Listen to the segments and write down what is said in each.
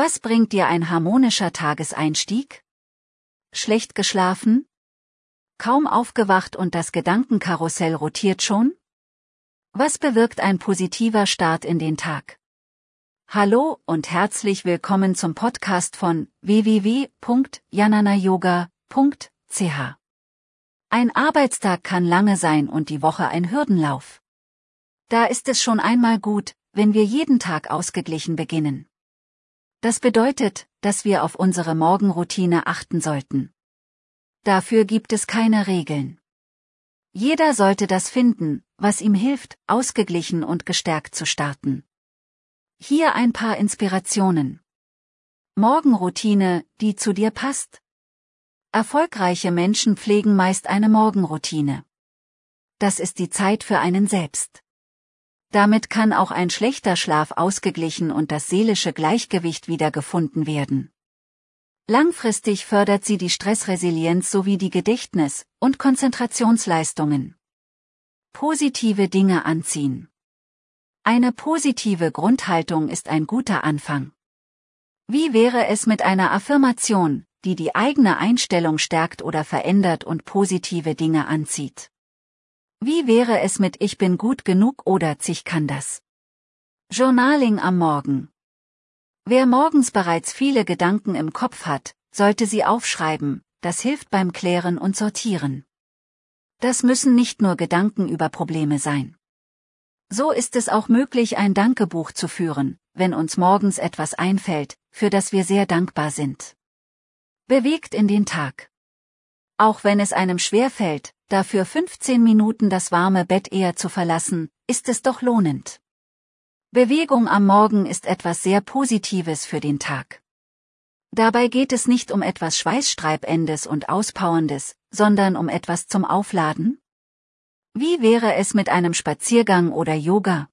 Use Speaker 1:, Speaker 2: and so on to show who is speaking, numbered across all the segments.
Speaker 1: Was bringt dir ein harmonischer Tageseinstieg? Schlecht geschlafen? Kaum aufgewacht und das Gedankenkarussell rotiert schon? Was bewirkt ein positiver Start in den Tag? Hallo und herzlich willkommen zum Podcast von www.jananayoga.ch. Ein Arbeitstag kann lange sein und die Woche ein Hürdenlauf. Da ist es schon einmal gut, wenn wir jeden Tag ausgeglichen beginnen. Das bedeutet, dass wir auf unsere Morgenroutine achten sollten. Dafür gibt es keine Regeln. Jeder sollte das finden, was ihm hilft, ausgeglichen und gestärkt zu starten. Hier ein paar Inspirationen. Morgenroutine, die zu dir passt. Erfolgreiche Menschen pflegen meist eine Morgenroutine. Das ist die Zeit für einen selbst. Damit kann auch ein schlechter Schlaf ausgeglichen und das seelische Gleichgewicht wiedergefunden werden. Langfristig fördert sie die Stressresilienz sowie die Gedächtnis- und Konzentrationsleistungen. Positive Dinge anziehen. Eine positive Grundhaltung ist ein guter Anfang. Wie wäre es mit einer Affirmation, die die eigene Einstellung stärkt oder verändert und positive Dinge anzieht? Wie wäre es mit Ich bin gut genug oder Ich kann das? Journaling am Morgen. Wer morgens bereits viele Gedanken im Kopf hat, sollte sie aufschreiben, das hilft beim Klären und Sortieren. Das müssen nicht nur Gedanken über Probleme sein. So ist es auch möglich, ein Dankebuch zu führen, wenn uns morgens etwas einfällt, für das wir sehr dankbar sind. Bewegt in den Tag. Auch wenn es einem schwerfällt, dafür 15 Minuten das warme Bett eher zu verlassen, ist es doch lohnend. Bewegung am Morgen ist etwas sehr Positives für den Tag. Dabei geht es nicht um etwas Schweißstreibendes und Auspowerndes, sondern um etwas zum Aufladen? Wie wäre es mit einem Spaziergang oder Yoga?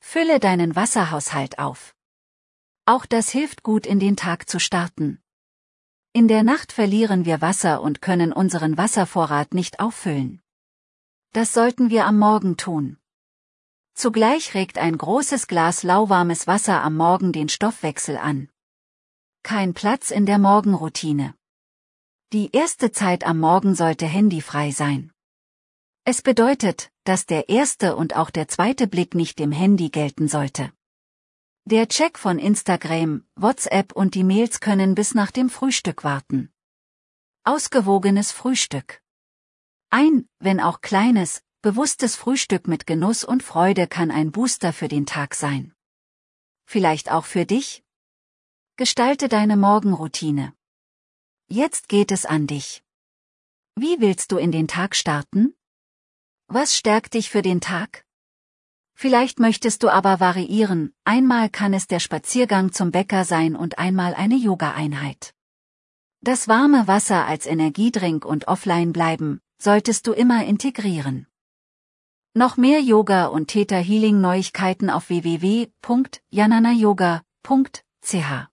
Speaker 1: Fülle deinen Wasserhaushalt auf. Auch das hilft gut in den Tag zu starten. In der Nacht verlieren wir Wasser und können unseren Wasservorrat nicht auffüllen. Das sollten wir am Morgen tun. Zugleich regt ein großes Glas lauwarmes Wasser am Morgen den Stoffwechsel an. Kein Platz in der Morgenroutine. Die erste Zeit am Morgen sollte handyfrei sein. Es bedeutet, dass der erste und auch der zweite Blick nicht dem Handy gelten sollte. Der Check von Instagram, WhatsApp und die Mails können bis nach dem Frühstück warten. Ausgewogenes Frühstück. Ein, wenn auch kleines, bewusstes Frühstück mit Genuss und Freude kann ein Booster für den Tag sein. Vielleicht auch für dich? Gestalte deine Morgenroutine. Jetzt geht es an dich. Wie willst du in den Tag starten? Was stärkt dich für den Tag? Vielleicht möchtest du aber variieren, einmal kann es der Spaziergang zum Bäcker sein und einmal eine Yoga-Einheit. Das warme Wasser als Energiedrink und offline bleiben, solltest du immer integrieren. Noch mehr Yoga und Theta Healing Neuigkeiten auf www.jananayoga.ch